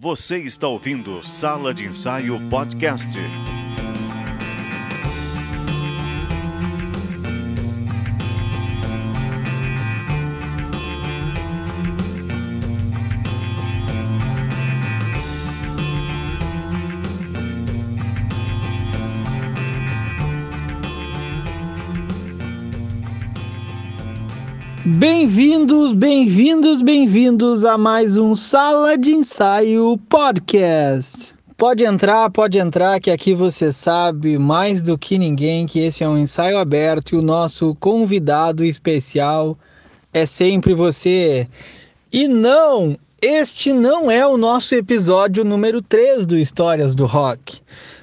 Você está ouvindo Sala de Ensaio Podcast. Bem-vindos, bem-vindos, bem-vindos a mais um Sala de Ensaio Podcast. Pode entrar, pode entrar, que aqui você sabe mais do que ninguém que esse é um ensaio aberto e o nosso convidado especial é sempre você. E não, este não é o nosso episódio número 3 do Histórias do Rock.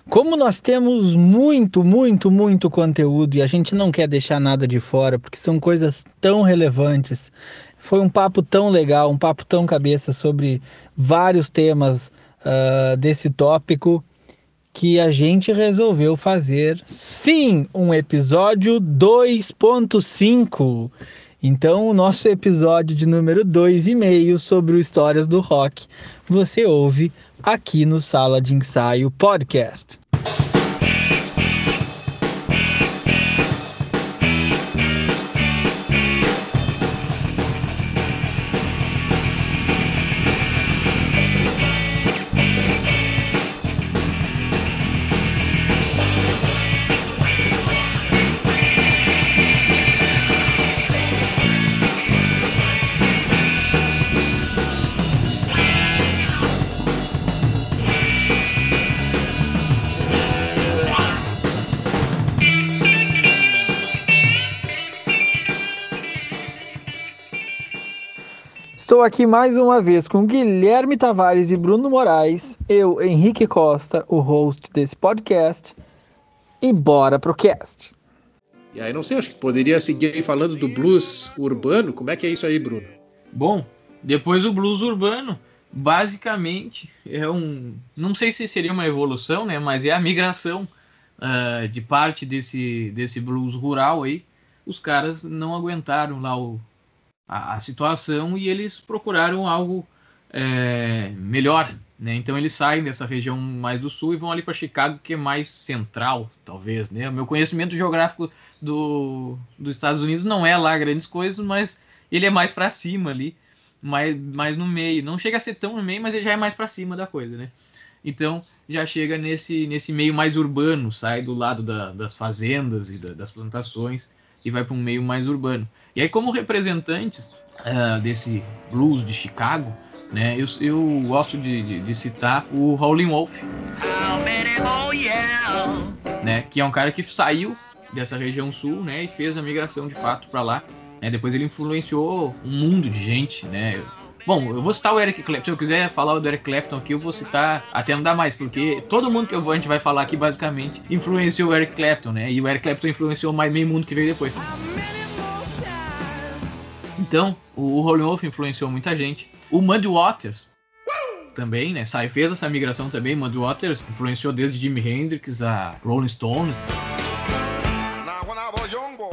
Como nós temos muito, muito, muito conteúdo e a gente não quer deixar nada de fora, porque são coisas tão relevantes. Foi um papo tão legal, um papo tão cabeça sobre vários temas uh, desse tópico que a gente resolveu fazer, sim, um episódio 2.5. Então, o nosso episódio de número 2,5 sobre o Histórias do Rock, você ouve aqui no Sala de Ensaio Podcast. Estou aqui mais uma vez com Guilherme Tavares e Bruno Moraes, eu, Henrique Costa, o host desse podcast, e bora pro cast. E aí, não sei, acho que poderia seguir aí falando do blues urbano. Como é que é isso aí, Bruno? Bom, depois o blues urbano, basicamente, é um. Não sei se seria uma evolução, né? Mas é a migração uh, de parte desse, desse blues rural aí. Os caras não aguentaram lá o, a, a situação e eles procuraram algo é, melhor. Né? Então eles saem dessa região mais do sul e vão ali para Chicago, que é mais central, talvez. Né? O meu conhecimento geográfico do, dos Estados Unidos não é lá grandes coisas, mas ele é mais para cima ali, mais, mais no meio. Não chega a ser tão no meio, mas ele já é mais para cima da coisa. Né? Então já chega nesse, nesse meio mais urbano, sai do lado da, das fazendas e da, das plantações e vai para um meio mais urbano. E aí, como representantes uh, desse blues de Chicago, né, eu, eu gosto de, de, de citar o Howlin' Wolf, né, que é um cara que saiu dessa região sul, né, e fez a migração de fato para lá. Né, depois ele influenciou um mundo de gente, né. Bom, eu vou citar o Eric Clapton. Se eu quiser falar do Eric Clapton aqui, eu vou citar até não dá mais, porque todo mundo que eu vou, a gente vai falar aqui basicamente influenciou o Eric Clapton, né? E o Eric Clapton influenciou mais meio mundo que veio depois. Então, o Rolling Wolf influenciou muita gente. O Muddy Waters também, né? Sai fez essa migração também. Muddy Waters influenciou desde Jimi Hendrix a Rolling Stones.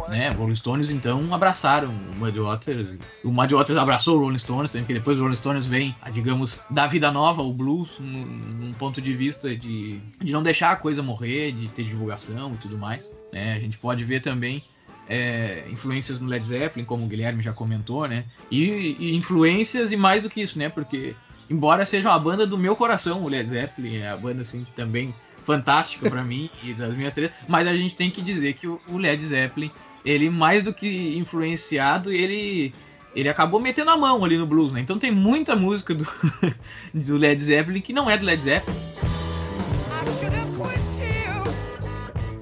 Né, Rolling Stones então abraçaram o Muddy Waters. O Muddy Waters abraçou o Rolling Stones, porque depois o Rolling Stones vem, digamos, da vida nova, o blues, num, num, ponto de vista de, de não deixar a coisa morrer, de ter divulgação e tudo mais. Né? A gente pode ver também é, influências no Led Zeppelin, como o Guilherme já comentou, né? E, e, influências e mais do que isso, né? Porque, embora seja uma banda do meu coração, o Led Zeppelin é a banda, assim, também fantástica para mim e das minhas três, mas a gente tem que dizer que o, Led Zeppelin, ele mais do que influenciado, ele ele acabou metendo a mão ali no blues, né? Então tem muita música do, do Led Zeppelin que não é do Led Zeppelin.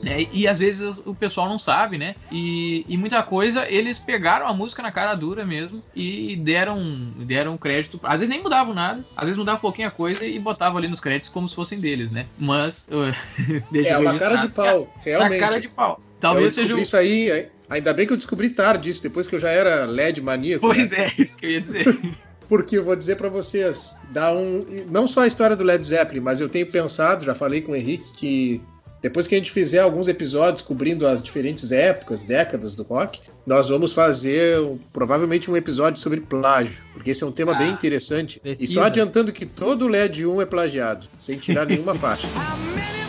É, e às vezes o pessoal não sabe, né? E, e, muita coisa eles pegaram a música na cara dura mesmo e deram, deram crédito. Às vezes nem mudavam nada, às vezes mudavam um pouquinho a coisa e botavam ali nos créditos como se fossem deles, né? Mas. é, uma cara de pau, realmente. Na cara de pau. Talvez eu seja. isso aí. Ainda bem que eu descobri tarde isso, depois que eu já era LED maníaco. Pois né? é, isso que eu ia dizer. porque eu vou dizer para vocês, dá um, não só a história do Led Zeppelin, mas eu tenho pensado, já falei com o Henrique que Depois que a gente fizer alguns episódios cobrindo as diferentes épocas, décadas do rock, nós vamos fazer um, provavelmente um episódio sobre plágio, porque esse é um tema ah, bem interessante. Precisa. E só adiantando que todo LED 1 é plagiado, sem tirar nenhuma faixa.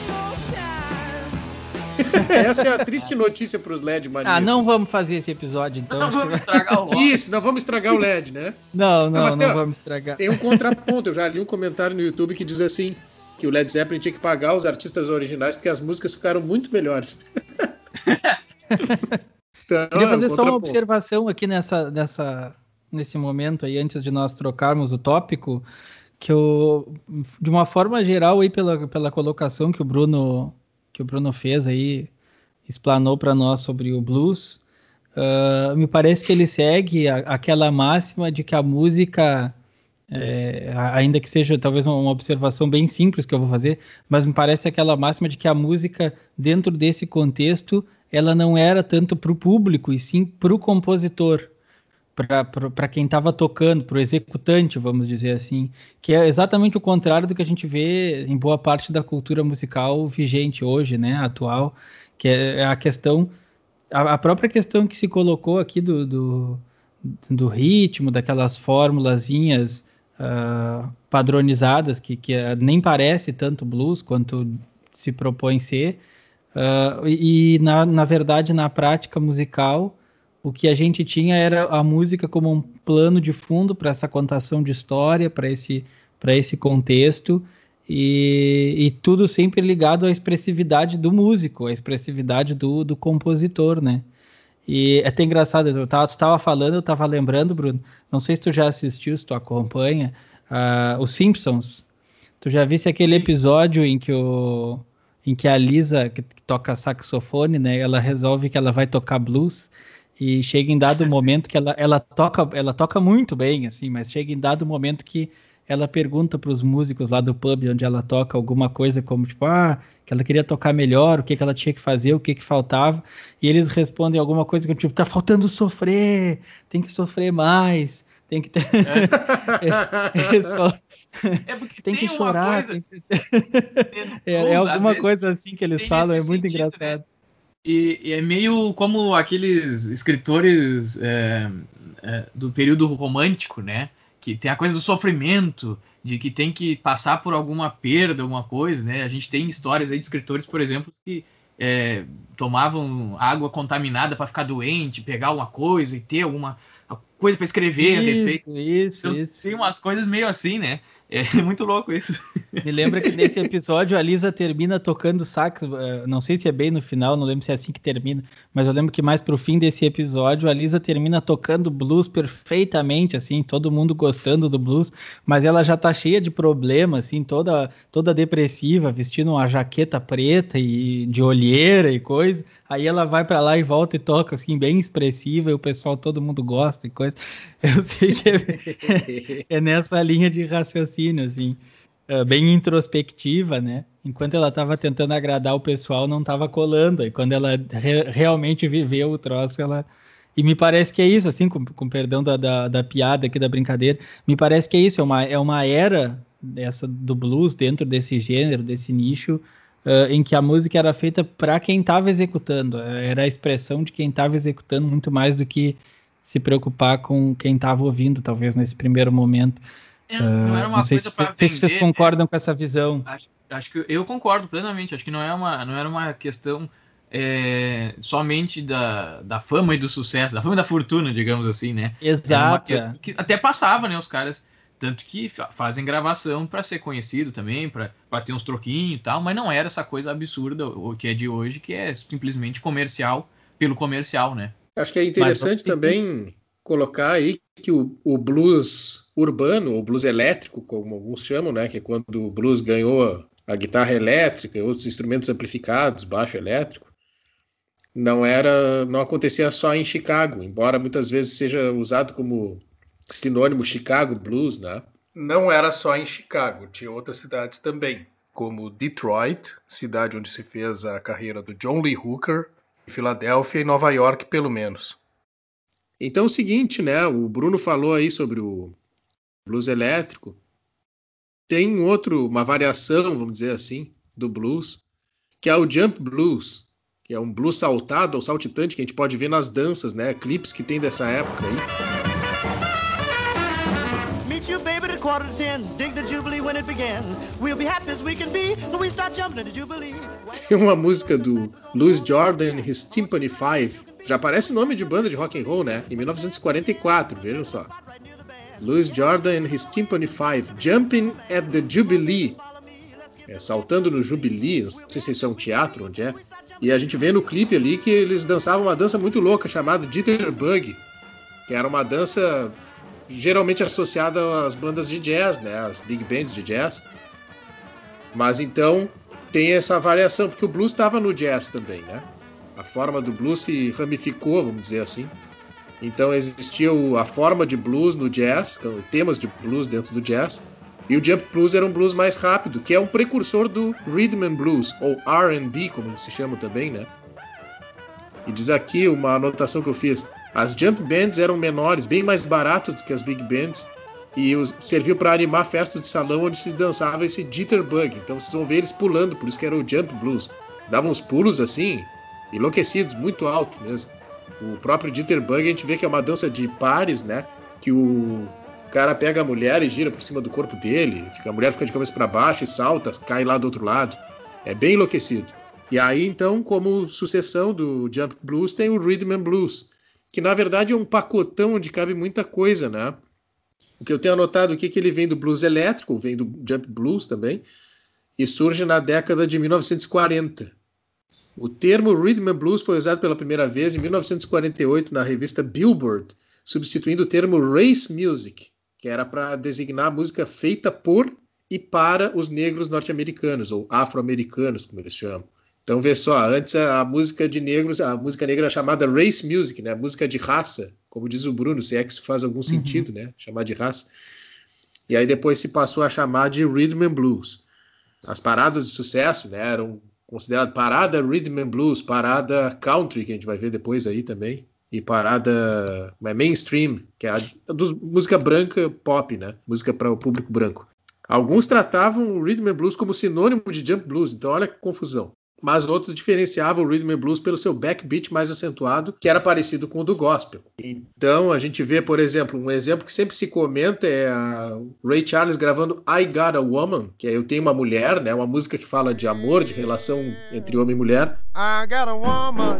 Essa é a triste notícia para os LED maníacos. Ah, não vamos fazer esse episódio então. Não vamos estragar o LED. Isso, não vamos estragar o LED, né? Não, não, não, não tem, vamos estragar. Tem um contraponto, eu já li um comentário no YouTube que diz assim que o Led Zeppelin tinha que pagar os artistas originais porque as músicas ficaram muito melhores. então, Queria fazer é um só uma observação aqui nessa, nessa, nesse momento aí, antes de nós trocarmos o tópico, que eu, de uma forma geral aí pela, pela colocação que o Bruno que o Bruno fez aí, explanou para nós sobre o blues, uh, me parece que ele segue a, aquela máxima de que a música, é, ainda que seja talvez uma observação bem simples que eu vou fazer, mas me parece aquela máxima de que a música, dentro desse contexto, ela não era tanto para o público, e sim para o compositor para quem estava tocando, para o executante, vamos dizer assim, que é exatamente o contrário do que a gente vê em boa parte da cultura musical vigente hoje, né, atual, que é, a questão, a, a própria questão que se colocou aqui do, do, do ritmo, daquelas formulazinhas uh, padronizadas, que, que nem parece tanto blues quanto se propõe ser, uh, e na, na verdade, na prática musical, o que a gente tinha era a música como um plano de fundo para essa contação de história, para esse, esse contexto, e, e, tudo sempre ligado à expressividade do músico, à expressividade do, do compositor, né? E é até engraçado, eu tava, tu estava falando, eu estava lembrando, Bruno, não sei se tu já assistiu, se tu acompanha, uh, Os Simpsons. Tu já visse aquele Sim. episódio em que o em que a Lisa, que toca saxofone, né, ela resolve que ela vai tocar blues, e chega em dado momento que ela, ela, toca, ela toca muito bem, assim, mas chega em dado momento que ela pergunta para os músicos lá do pub onde ela toca alguma coisa como tipo, ah, que ela queria tocar melhor, o que, que ela tinha que fazer, o que, que faltava, e eles respondem alguma coisa que tipo, tá faltando sofrer, tem que sofrer mais, tem que ter. É, porque tem, tem que chorar. Coisa... Tem que... é, é, alguma coisa assim que eles falam, é muito sentido, né? engraçado. Né? E, e, é meio como aqueles escritores é, é, do período romântico, né? Que tem a coisa do sofrimento, de que tem que passar por alguma perda, alguma coisa, né? A gente tem histórias aí de escritores, por exemplo, que é, tomavam água contaminada para ficar doente, pegar alguma coisa e ter alguma coisa para escrever isso, a respeito. Isso, então, isso. Tem umas coisas meio assim, né? É muito louco isso. Me lembra que nesse episódio a Lisa termina tocando sax. Eh, não sei se é bem no final, não lembro se é assim que termina, mas eu lembro que mais pro fim desse episódio a Lisa termina tocando blues perfeitamente, assim, todo mundo gostando do blues, mas ela já tá cheia de problemas, assim, toda, toda depressiva, vestindo uma jaqueta preta e de olheira e coisa. Aí ela vai para lá e volta e toca, assim, bem expressiva, e o pessoal, todo mundo gosta e coisa. Eu sei que é, é nessa linha de raciocínio, assim, é bem introspectiva, né? Enquanto ela estava tentando agradar o pessoal, não estava colando. E quando ela re realmente viveu o troço, ela. E me parece que é isso, assim, com, com perdão da, da, da, piada aqui, da brincadeira, me parece que é isso, é uma, é uma era dessa do blues dentro desse gênero, desse nicho, uh, em que a música era feita para quem estava executando, era a expressão de quem estava executando muito mais do que se preocupar com quem estava ouvindo, talvez nesse primeiro momento. É, não era uma não sei coisa para vender. Se vocês concordam né? com essa visão. Acho, acho, que eu concordo plenamente. Acho que não é uma, não era uma questão é, somente da, da fama e do sucesso, da fama e da fortuna, digamos assim, né? Exato. Que até passava, né? Os caras tanto que fazem gravação para ser conhecido também, para ter uns troquinhos e tal, mas não era essa coisa absurda o que é de hoje, que é simplesmente comercial pelo comercial, né? Acho que é interessante mas, também colocar aí que o, o, blues urbano, ou blues elétrico, como alguns chamam, né, que é quando o blues ganhou a guitarra elétrica e outros instrumentos amplificados, baixo elétrico, não era, não acontecia só em Chicago, embora muitas vezes seja usado como sinônimo Chicago Blues, né? Não era só em Chicago, tinha outras cidades também, como Detroit, cidade onde se fez a carreira do John Lee Hooker, Filadélfia e Nova York, pelo menos. Então é o seguinte, né? O Bruno falou aí sobre o blues elétrico. Tem outro, uma variação, vamos dizer assim, do blues, que é o Jump Blues, que é um blues saltado ou saltitante que a gente pode ver nas danças, né? Clipes que tem dessa época aí. Meet you, baby, at quarter to ten. Dig the Jubilee when it began. We'll be happy as we can be when we start jumping the Jubilee. Tem uma música do Louis Jordan e his Timpani Five. Já aparece o nome de banda de rock and roll, né? Em 1944, vejam só. Louis Jordan and his Timpani Five, Jumping at the Jubilee. É, saltando no Jubilee, não sei se isso é um teatro, onde é. E a gente vê no clipe ali que eles dançavam uma dança muito louca chamada Jitterbug, que era uma dança geralmente associada às bandas de jazz, né, as big bands de jazz. Mas então tem essa variação, porque o blues estava no jazz também, né? A forma do blues se ramificou, vamos dizer assim. Então existia a forma de blues no jazz, temas de blues dentro do jazz, e o jump blues era um blues mais rápido, que é um precursor do rhythm and blues ou R&B, como se chama também, né? E diz aqui uma anotação que eu fiz: as jump bands eram menores, bem mais baratas do que as big bands, e serviu para animar festas de salão onde se dançava esse jitterbug. Então vocês vão ver eles pulando, por isso que era o jump blues. Davam uns pulos assim, enlouquecidos, muito alto mesmo. O próprio Jitterbug a gente vê que é uma dança de pares, né? Que o cara pega a mulher e gira por cima do corpo dele, fica, a mulher fica de cabeça para baixo e salta, cai lá do outro lado. É bem enlouquecido. E aí, então, como sucessão do Jump Blues, tem o Rhythm and Blues, que na verdade é um pacotão onde cabe muita coisa, né? O que eu tenho anotado aqui é que ele vem do blues elétrico, vem do Jump Blues também, e surge na década de 1940. O termo Rhythm and Blues foi usado pela primeira vez em 1948 na revista Billboard, substituindo o termo Race Music, que era para designar a música feita por e para os negros norte-americanos, ou afro-americanos, como eles chamam. Então, vê só, antes a, música de negros, a música negra era chamada race music, né? Música de raça, como diz o Bruno, se é que isso faz algum uhum. sentido, né? Chamar de raça. E aí depois se passou a chamar de rhythm and blues. As paradas de sucesso, né, eram considerado parada rhythm and blues, parada country, que a gente vai ver depois aí também, e parada mainstream, que é a, a dos, música branca pop, né? Música para o público branco. Alguns tratavam o rhythm and blues como sinônimo de jump blues, então olha que confusão mas outros diferenciavam o rhythm and blues pelo seu backbeat mais acentuado, que era parecido com o do gospel. Então a gente vê, por exemplo, um exemplo que sempre se comenta é a Ray Charles gravando I Got a Woman, que é Eu Tenho uma Mulher, né, uma música que fala de amor, de relação entre homem e mulher. I got a woman.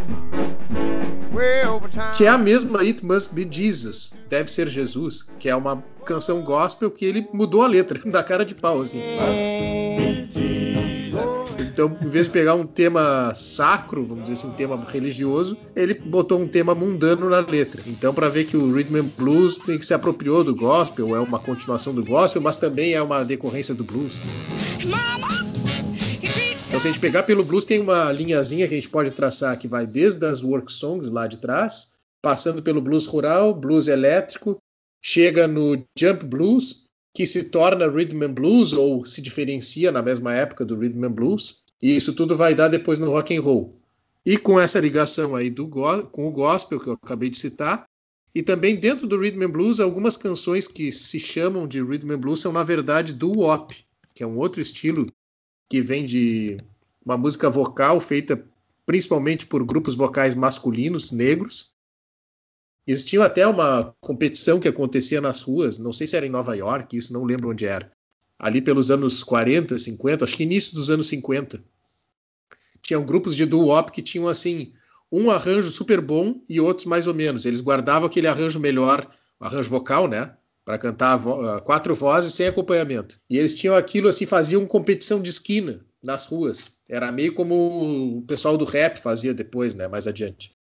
Que é a mesma It Must Be Jesus, Deve Ser Jesus, que é uma canção gospel que ele mudou a letra, da cara de pau, assim. Então, em vez de pegar um tema sacro, vamos dizer assim, um tema religioso, ele botou um tema mundano na letra. Então, para ver que o Rhythm and Blues tem que se apropriou do gospel, é uma continuação do gospel, mas também é uma decorrência do blues. Então, se a gente pegar pelo blues, tem uma linhazinha que a gente pode traçar que vai desde as work songs lá de trás, passando pelo blues rural, blues elétrico, chega no jump blues, que se torna rhythm and blues ou se diferencia na mesma época do rhythm and blues, e isso tudo vai dar depois no rock and roll. E com essa ligação aí do com o gospel que eu acabei de citar, e também dentro do rhythm and blues, algumas canções que se chamam de rhythm and blues são na verdade do wop, que é um outro estilo que vem de uma música vocal feita principalmente por grupos vocais masculinos negros Existia até uma competição que acontecia nas ruas, não sei se era em Nova York, isso não lembro onde era. Ali pelos anos 40, 50, acho que início dos anos 50. Tinham grupos de doo-wop que tinham assim um arranjo super bom e outros mais ou menos. Eles guardavam aquele arranjo melhor, arranjo vocal, né? Para cantar vo ah, quatro vozes sem acompanhamento. E eles tinham aquilo assim, faziam competição de esquina nas ruas. Era meio como o pessoal do rap fazia depois, né? Mais adiante.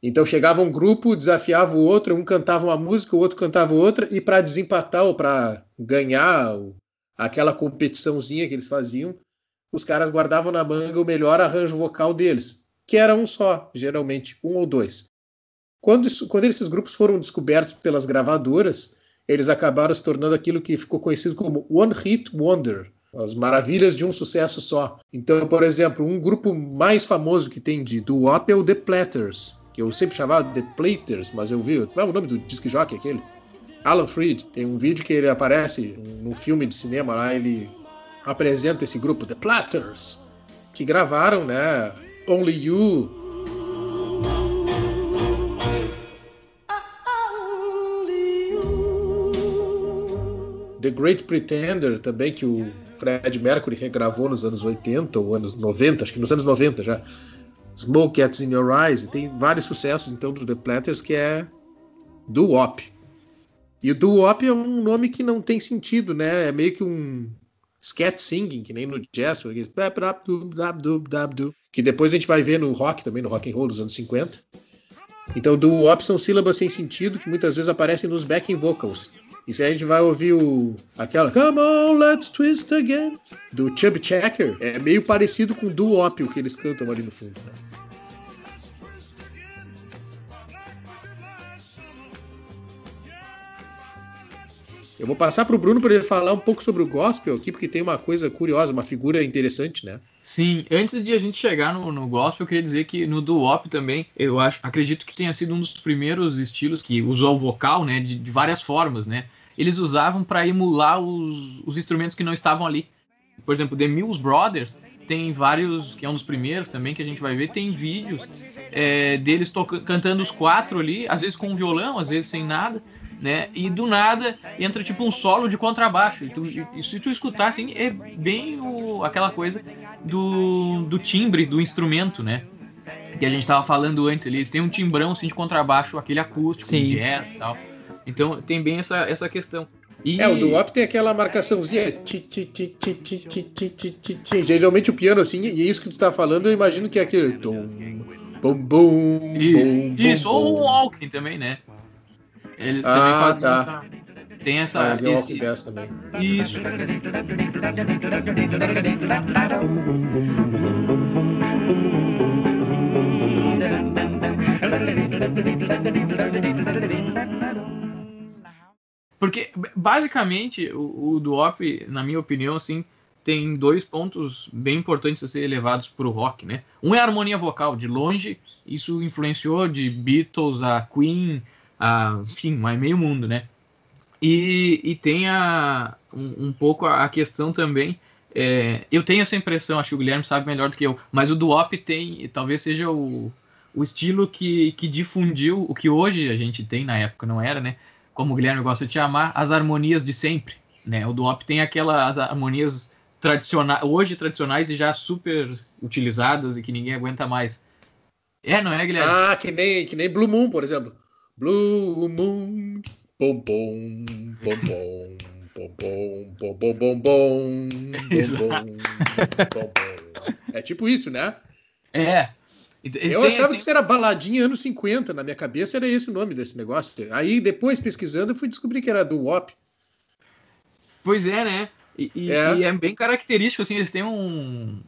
Então chegava um grupo, desafiava o outro, um cantava uma música, o outro cantava outra, e para desempatar ou para ganhar aquela competiçãozinha que eles faziam, os caras guardavam na manga o melhor arranjo vocal deles, que era um só, geralmente, um ou dois. Quando, isso, quando esses grupos foram descobertos pelas gravadoras, eles acabaram se tornando aquilo que ficou conhecido como One Hit Wonder, as maravilhas de um sucesso só. Então, por exemplo, um grupo mais famoso que tem de doo-wop é The Platters, que eu sempre chamava The Platers, mas eu vi. Qual é o nome do disc jockey aquele? Alan Freed. Tem um vídeo que ele aparece no filme de cinema lá, ele apresenta esse grupo, The Platters. que gravaram, né? Only You. The Great Pretender também, que o Fred Mercury regravou nos anos 80 ou anos 90, acho que nos anos 90 já. Smoke Gets in Your Eyes, tem vários sucessos então do The Platters que é do Wop. E o do Wop é um nome que não tem sentido, né? É meio que um scat singing, que nem no jazz, que depois a gente vai ver no rock também, no rock and roll dos anos 50. Então, do Wop são sílabas sem sentido que muitas vezes aparecem nos backing vocals. E se a gente vai ouvir o aquela Come on, let's twist again do Chubby Checker, é meio parecido com o do Wop o que eles cantam ali no fundo, né? Eu vou passar para o Bruno para ele falar um pouco sobre o gospel aqui, porque tem uma coisa curiosa, uma figura interessante, né? Sim, antes de a gente chegar no, no gospel, eu queria dizer que no doo-wop também, eu acho, acredito que tenha sido um dos primeiros estilos que usou o vocal, né, de, de várias formas, né? Eles usavam para emular os, os instrumentos que não estavam ali. Por exemplo, The Mills Brothers tem vários, que é um dos primeiros também que a gente vai ver, tem vídeos é, deles cantando os quatro ali, às vezes com um violão, às vezes sem nada né? E do nada entra tipo um solo de contrabaixo. E, tu, e se tu escutar assim, é bem o, aquela coisa do, do timbre do instrumento, né? Que a gente tava falando antes ali. Eles têm um timbrão assim de contrabaixo, aquele acústico, Sim. jazz e tal. Então tem bem essa, essa questão. E... É, o do Op tem aquela marcaçãozinha. Geralmente o piano, assim, e é isso que tu tá falando, eu imagino que é aquele. Bom, bom, bom, isso, ou o Walking também, né? Ele ah, tá. Muita... Tem essa. Ah, esse... também. Isso. Porque, basicamente, o, o Duop, na minha opinião, assim, tem dois pontos bem importantes a serem levados para o rock, né? Um é a harmonia vocal, de longe, isso influenciou de Beatles a Queen, a, enfim, mas meio mundo, né? E, e tem a, um, um pouco a questão também. É, eu tenho essa impressão, acho que o Guilherme sabe melhor do que eu, mas o Duop tem, talvez seja o, o estilo que, que difundiu o que hoje a gente tem, na época não era, né? Como o Guilherme gosta de chamar, as harmonias de sempre. Né? O Duop tem aquelas harmonias tradicionais, hoje tradicionais e já super utilizadas e que ninguém aguenta mais. É, não é, Guilherme? Ah, que nem, que nem Blue Moon, por exemplo. Blue Moon, bom bom, bom bom, bom bom, bom bom, bom bom, É tipo isso, né? É. Eles eu têm, achava que isso era baladinha anos 50, na minha cabeça era esse o nome desse negócio. Aí depois, pesquisando, eu fui descobrir que era do WOP. Pois é, né? E, e, é. e, é. bem característico, assim, eles têm um,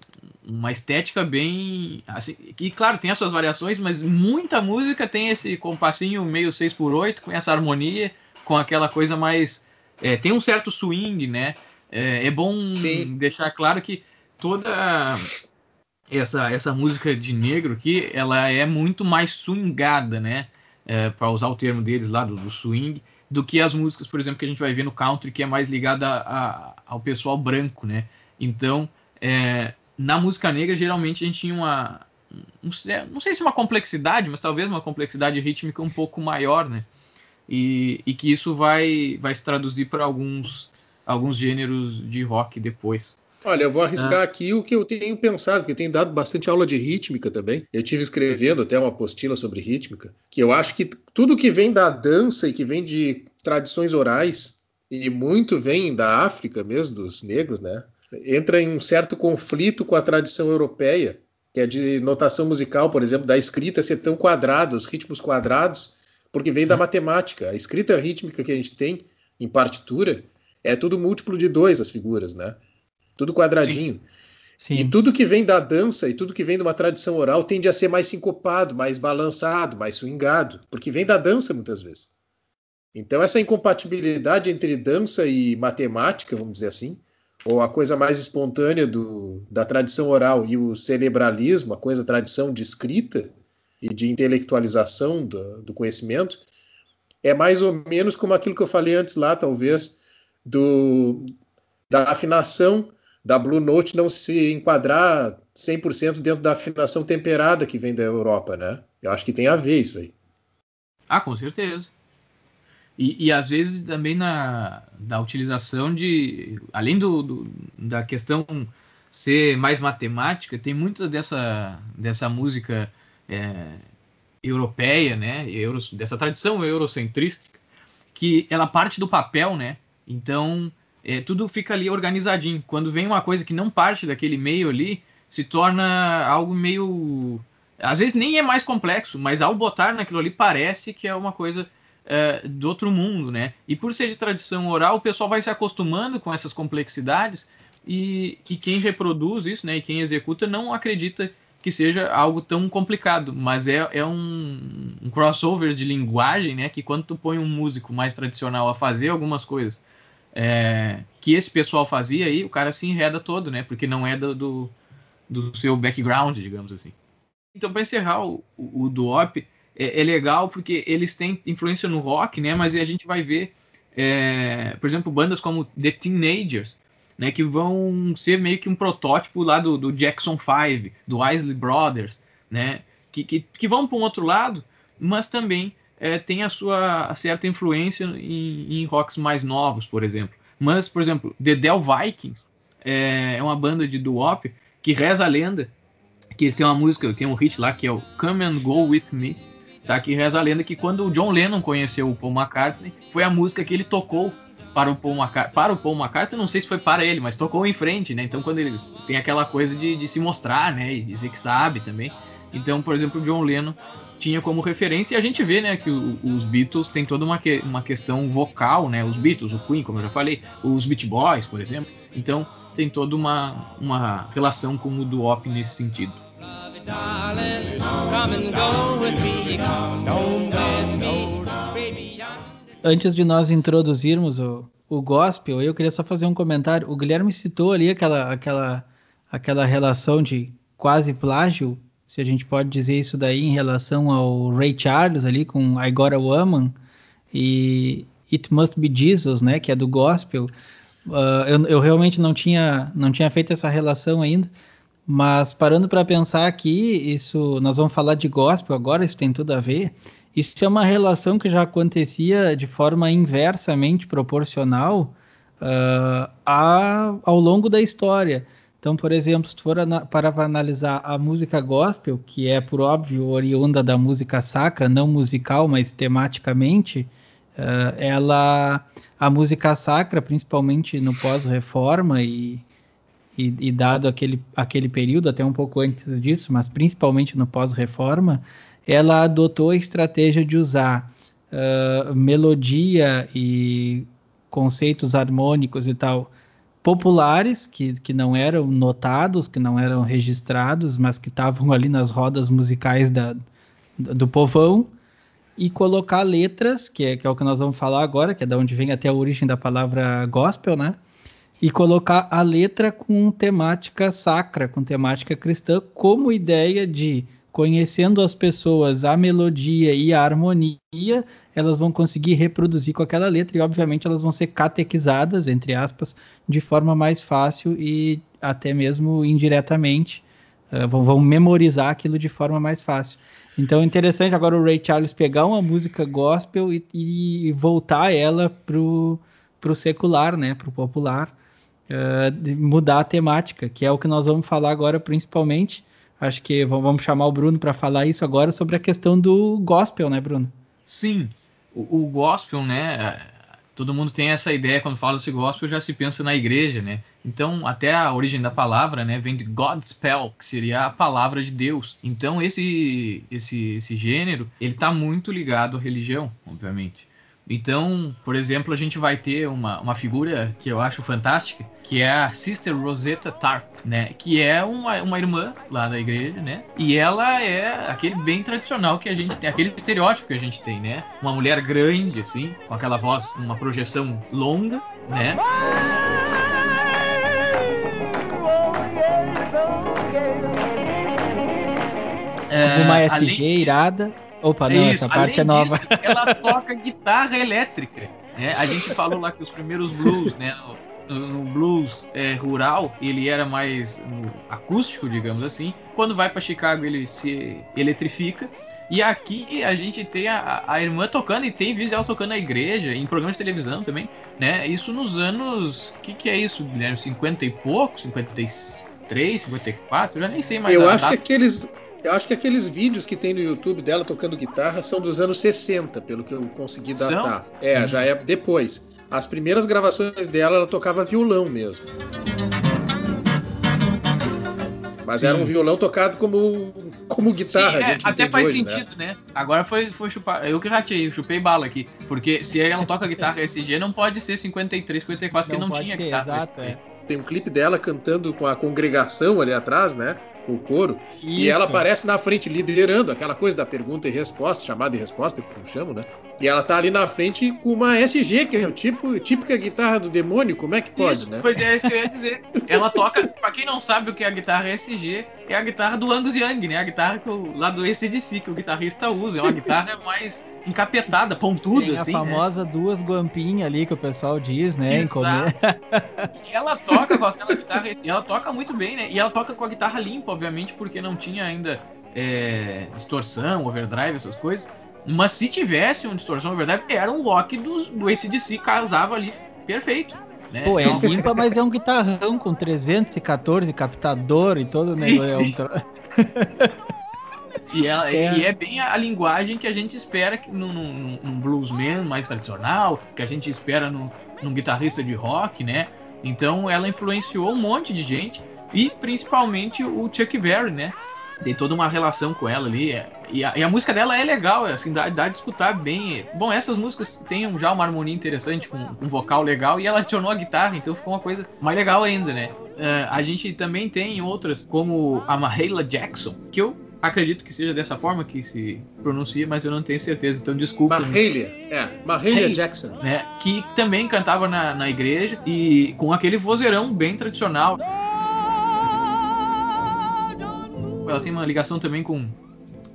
uma estética bem. Assim, que, claro, tem as suas variações, mas muita música tem esse compassinho meio 6x8, com essa harmonia, com aquela coisa mais. É, tem um certo swing, né? É, é bom Sim. deixar claro que toda essa, essa música de negro aqui, ela é muito mais swingada, né? É, para usar o termo deles lá, do, do swing do que as músicas, por exemplo, que a gente vai ver no country, que é mais ligada a, a, ao pessoal branco, né? Então, é, na música negra, geralmente a gente tinha uma. Um, não sei se uma complexidade, mas talvez uma complexidade rítmica um pouco maior, né? E, e que isso vai, vai se traduzir para alguns, alguns gêneros de rock depois. Olha, eu vou arriscar ah. aqui o que eu tenho pensado, porque eu tenho dado bastante aula de rítmica também. Eu tive escrevendo até uma apostila sobre rítmica, que eu acho que tudo que vem da dança e que vem de tradições orais, e muito vem da África mesmo, dos negros, né? Entra em um certo conflito com a tradição europeia, que é de notação musical, por exemplo, da escrita ser tão quadrada, os ritmos quadrados, porque vem da hum. matemática. A escrita rítmica que a gente tem em partitura é tudo múltiplo de dois as figuras, né? tudo quadradinho. Sim. Sim. E tudo que vem da dança e tudo que vem de uma tradição oral tende a ser mais sincopado, mais balançado, mais swingado, porque vem da dança muitas vezes. Então, essa incompatibilidade entre dança e matemática, vamos dizer assim, ou a coisa mais espontânea do, da tradição oral e o cerebralismo, a coisa, a tradição de escrita e de intelectualização do, do conhecimento, é mais ou menos como aquilo que eu falei antes lá, talvez, do, da afinação da Blue Note não se enquadrar 100% dentro da afinação temperada que vem da Europa, né? Eu acho que tem a ver isso aí. Ah, com certeza. E, e às vezes também na da utilização de, além do, do, da questão ser mais matemática, tem muita dessa, dessa música é, europeia, né, Euro, dessa tradição eurocentrista, que ela parte do papel, né? Então é, tudo fica ali organizadinho. Quando vem uma coisa que não parte daquele meio ali, se torna algo meio. Às vezes nem é mais complexo, mas ao botar naquilo ali parece que é uma coisa é, do outro mundo, né? E por ser de tradição oral, o pessoal vai se acostumando com essas complexidades e, e quem reproduz isso, né? E quem executa não acredita que seja algo tão complicado, mas é, é um, um crossover de linguagem, né? Que quando tu põe um músico mais tradicional a fazer algumas coisas é, que esse pessoal fazia aí, o cara se enreda todo, né? Porque não é do, do, do seu background, digamos assim. Então, para encerrar o, o, o é, é, legal porque eles têm influência no rock, né? Mas a gente vai ver, é, por exemplo, bandas como The Teenagers, né? Que vão ser meio que um protótipo lá do, do Jackson 5, do Isley Brothers, né? Que, que, que vão para um outro lado, mas também é, tem a sua certa influência em, em rocks mais novos, por exemplo. Mas, por exemplo, The Del Vikings é, é uma banda de doo-wop que reza a lenda que eles têm uma música, tem um hit lá que é o Come and Go With Me, tá? Que reza a lenda que quando o John Lennon conheceu o Paul McCartney, foi a música que ele tocou para o Paul McCartney, para o Paul McCartney, não sei se foi para ele, mas tocou em frente, né? Então quando eles tem aquela coisa de, de se mostrar, né? E dizer que sabe também. Então, por exemplo, o John Lennon tinha como referência e a gente vê, né, que o, os Beatles tem toda uma, que, uma questão vocal, né, os Beatles, o Queen, como eu já falei, os Beach Boys, por exemplo, então tem toda uma, uma relação com o doo-wop nesse sentido. Antes de nós introduzirmos o, o gospel, eu queria só fazer um comentário. O Guilherme citou ali aquela, aquela, aquela relação de quase plágio se a gente pode dizer isso daí em relação ao Ray Charles ali com I Got a Woman e It Must Be Jesus, né, que é do gospel. Uh, eu, eu realmente não tinha, não tinha feito essa relação ainda, mas parando para pensar aqui, isso nós vamos falar de gospel agora, isso tem tudo a ver. Isso é uma relação que já acontecia de forma inversamente proporcional uh, a, ao longo da história. Então, por exemplo, se tu for para analisar a música gospel, que é, por óbvio, oriunda da música sacra, não musical, mas tematicamente, uh, ela, a música sacra, principalmente no pós-reforma e, e, e, dado aquele, aquele período, até um pouco antes disso, mas principalmente no pós-reforma, ela adotou a estratégia de usar uh, melodia e conceitos harmônicos e tal populares, que, que não eram notados, que não eram registrados, mas que estavam ali nas rodas musicais da, do povão, e colocar letras, que é, que é o que nós vamos falar agora, que é da onde vem até a origem da palavra gospel, né? E colocar a letra com temática sacra, com temática cristã, como ideia de conhecendo as pessoas a melodia e a harmonia, elas vão conseguir reproduzir com aquela letra e, obviamente, elas vão ser catequizadas, entre aspas, de forma mais fácil e até mesmo indiretamente. Uh, vão, vão, memorizar aquilo de forma mais fácil. Então é interessante agora o Ray Charles pegar uma música gospel e, e voltar ela pro, pro secular, né, pro popular, uh, mudar a temática, que é o que nós vamos falar agora principalmente, Acho que vamos chamar o Bruno para falar isso agora sobre a questão do gospel, né, Bruno? Sim, o, o, gospel, né? Todo mundo tem essa ideia quando fala desse gospel já se pensa na igreja, né? Então até a origem da palavra, né, vem de Godspell, que seria a palavra de Deus. Então esse esse esse gênero ele está muito ligado à religião, obviamente. Então, por exemplo, a gente vai ter uma, uma figura que eu acho fantástica, que é a Sister Rosetta Tarp, né? Que é uma, uma irmã lá da igreja, né? E ela é aquele bem tradicional que a gente tem, aquele estereótipo que a gente tem, né? Uma mulher grande, assim, com aquela voz, uma projeção longa, né? Uma SG além... irada. Opa, não, Isso. essa parte Além é nova. Disso, ela toca guitarra elétrica. Né? A gente falou lá que os primeiros blues, né? no, no blues é, rural ele era mais acústico, digamos assim. Quando vai para Chicago ele se eletrifica. E aqui a gente tem a, a irmã tocando e tem vídeo dela tocando na igreja, em programas de televisão também, né? Isso nos anos. O que, que é isso, Guilherme? 50 e pouco? 53, 54? Eu já nem sei mais. Eu acho data. que aqueles. Eu acho que aqueles vídeos que tem no YouTube dela tocando guitarra são dos anos 60, pelo que eu consegui datar. São? É, já é depois. As primeiras gravações dela, ela tocava violão mesmo. Mas Sim. era um violão tocado como, como guitarra. Sim, é, até faz hoje, né? sentido, né? né? Agora foi, foi chupar. Eu que ratei, chupei bala aqui. Porque se ela toca guitarra SG, não pode ser 53, 54, porque não, não tinha ser, guitarra. Exato, é. Tem um clipe dela cantando com a congregação ali atrás, né? Com o coro, Isso. e ela aparece na frente liderando aquela coisa da pergunta e resposta, chamada e resposta, como chamo, né? E ela tá ali na frente com uma SG, que é o tipo, típica guitarra do demônio, como é que pode, isso, né? Pois é, é isso que eu ia dizer. Ela toca, pra quem não sabe o que é a guitarra SG, é a guitarra do Angus Young, né? A guitarra que o, lá do ACDC, que o guitarrista usa. É uma guitarra mais encapetada, pontuda, Tem assim. a né? famosa né? duas guampinhhas ali que o pessoal diz, né? Exato. e ela toca com aquela guitarra, e ela toca muito bem, né? E ela toca com a guitarra limpa, obviamente, porque não tinha ainda é, distorção, overdrive, essas coisas. Mas se tivesse uma distorção overdrive, era um rock do, do ACDC, casava ali perfeito. Né? Pô, é limpa, mas é um guitarrão com 314 captador e todo o negócio. E, ela, é. e é bem a, a, linguagem que a gente espera num, num, num, bluesman mais tradicional, que a gente espera no, num guitarrista de rock, né? Então ela influenciou um monte de gente e principalmente o Chuck Berry, né? Tem toda uma relação com ela ali. É, e a, e a música dela é legal, assim, dá, dá, de escutar bem. Bom, essas músicas têm já uma harmonia interessante, com, um vocal legal, e ela adicionou a guitarra, então ficou uma coisa mais legal ainda, né? Uh, a gente também tem outras, como a Mahalia Jackson, que eu acredito que seja dessa forma que se pronuncia, mas eu não tenho certeza, então desculpa. Mahalia, é, Mahalia Jackson. Né, que também cantava na, na igreja e com aquele vozeirão bem tradicional. Ela tem uma ligação também com.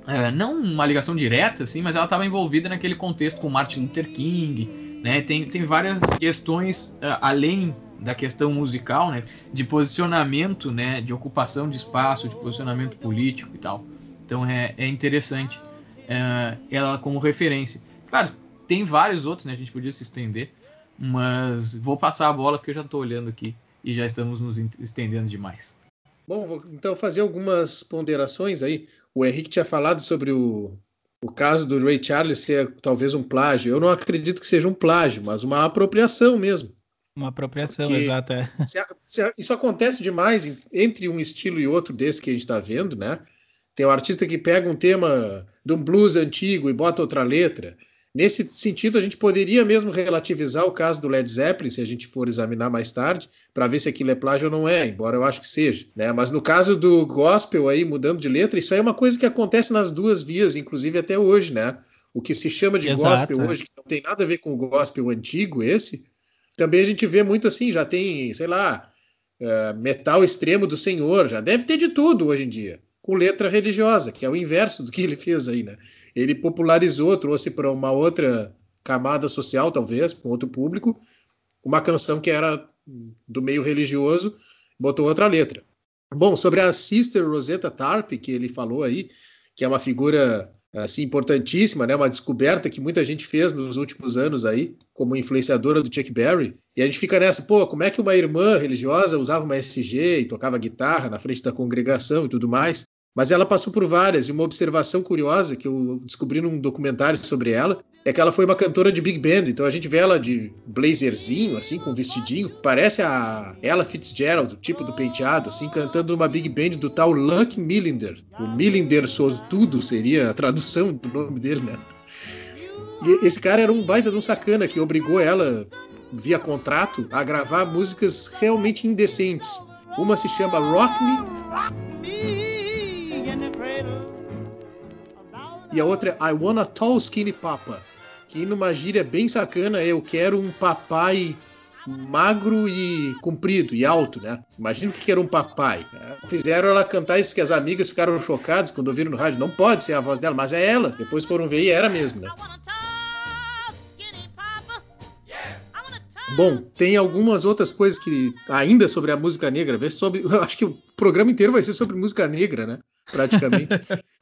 É, não uma ligação direta, assim, mas ela estava envolvida naquele contexto com Martin Luther King, né? Tem, tem várias questões uh, além da questão musical, né? De posicionamento, né? De ocupação de espaço, de posicionamento político e tal. Então é, é interessante é, ela como referência. Claro, tem vários outros, né? A gente podia se estender, mas vou passar a bola porque eu já estou olhando aqui e já estamos nos estendendo demais. Bom, vou então fazer algumas ponderações aí. O Henrique tinha falado sobre o, o caso do Ray Charles ser talvez um plágio. Eu não acredito que seja um plágio, mas uma apropriação mesmo. Uma apropriação, Porque exato. É. isso acontece demais entre um estilo e outro desse que a gente está vendo, né? Tem um artista que pega um tema de um blues antigo e bota outra letra. Nesse sentido, a gente poderia mesmo relativizar o caso do Led Zeppelin, se a gente for examinar mais tarde, para ver se aquilo é plágio ou não é, embora eu acho que seja. Né? Mas no caso do gospel aí, mudando de letra, isso aí é uma coisa que acontece nas duas vias, inclusive até hoje, né? O que se chama de Exato, gospel é. hoje, que não tem nada a ver com o gospel antigo, esse, também a gente vê muito assim, já tem, sei lá, uh, metal extremo do Senhor, já deve ter de tudo hoje em dia com letra religiosa, que é o inverso do que ele fez aí, né? Ele popularizou, trouxe para uma outra camada social, talvez, para um outro público, uma canção que era do meio religioso, botou outra letra. Bom, sobre a Sister Rosetta Tarp, que ele falou aí, que é uma figura assim importantíssima, né? Uma descoberta que muita gente fez nos últimos anos aí, como influenciadora do Chuck Berry. E a gente fica nessa, pô, como é que uma irmã religiosa usava uma SG e tocava guitarra na frente da congregação e tudo mais? Mas ela passou por várias, e uma observação curiosa que eu descobri num documentário sobre ela é que ela foi uma cantora de big band, então a gente vê ela de blazerzinho, assim, com vestidinho, parece a Ella Fitzgerald, tipo do penteado, assim, cantando uma big band do tal Luck Millinder. O Millinder Sortudo seria a tradução do nome dele, né? E esse cara era um baita de um sacana que obrigou ela, via contrato, a gravar músicas realmente indecentes. Uma se chama Rock Me e a outra é I Want a Tall Skinny Papa, que numa gíria bem sacana é eu quero um papai magro e comprido e alto, né? Imagina o que era um papai. É, fizeram ela cantar isso que as amigas ficaram chocadas quando ouviram no rádio. Não pode ser a voz dela, mas é ela. Depois foram ver e era mesmo, né? Bom, tem algumas outras coisas que ainda sobre a música negra, sobre, acho que o programa inteiro vai ser sobre música negra, né? Praticamente.